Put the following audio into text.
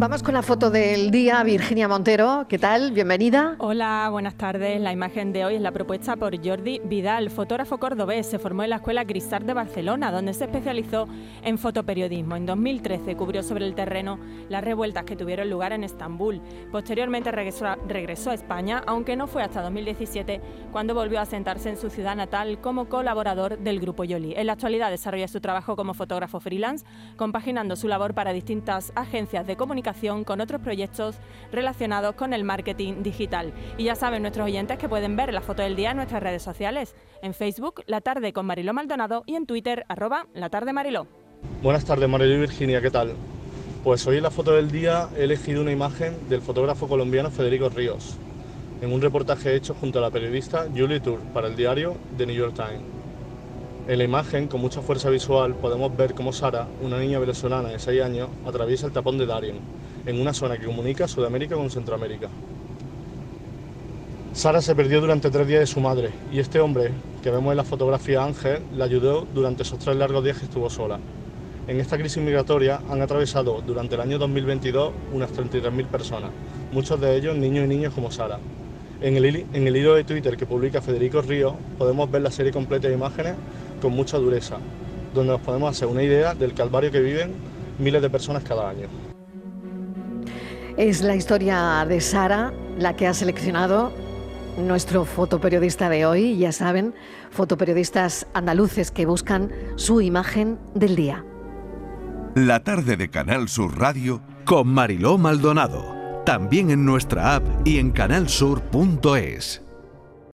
Vamos con la foto del día, Virginia Montero. ¿Qué tal? Bienvenida. Hola, buenas tardes. La imagen de hoy es la propuesta por Jordi Vidal, fotógrafo cordobés. Se formó en la Escuela Grisart de Barcelona, donde se especializó en fotoperiodismo. En 2013 cubrió sobre el terreno las revueltas que tuvieron lugar en Estambul. Posteriormente regresó a, regresó a España, aunque no fue hasta 2017 cuando volvió a sentarse en su ciudad natal como colaborador del Grupo Yoli. En la actualidad desarrolla su trabajo como fotógrafo freelance, compaginando su labor para distintas agencias de comunicación con otros proyectos relacionados con el marketing digital. Y ya saben nuestros oyentes que pueden ver la foto del día en nuestras redes sociales, en Facebook La Tarde con Mariló Maldonado y en Twitter arroba La Tarde Mariló. Buenas tardes Mariló y Virginia, ¿qué tal? Pues hoy en la foto del día he elegido una imagen del fotógrafo colombiano Federico Ríos, en un reportaje hecho junto a la periodista Julie Tour para el diario The New York Times. En la imagen, con mucha fuerza visual, podemos ver cómo Sara, una niña venezolana de 6 años, atraviesa el tapón de Darien, en una zona que comunica Sudamérica con Centroamérica. Sara se perdió durante tres días de su madre y este hombre, que vemos en la fotografía Ángel, la ayudó durante esos tres largos días que estuvo sola. En esta crisis migratoria han atravesado durante el año 2022 unas 33.000 personas, muchos de ellos niños y niñas como Sara. En el, en el hilo de Twitter que publica Federico Ríos podemos ver la serie completa de imágenes con mucha dureza, donde nos podemos hacer una idea del calvario que viven miles de personas cada año. Es la historia de Sara la que ha seleccionado nuestro fotoperiodista de hoy, ya saben, fotoperiodistas andaluces que buscan su imagen del día. La tarde de Canal Sur Radio con Mariló Maldonado, también en nuestra app y en canalsur.es.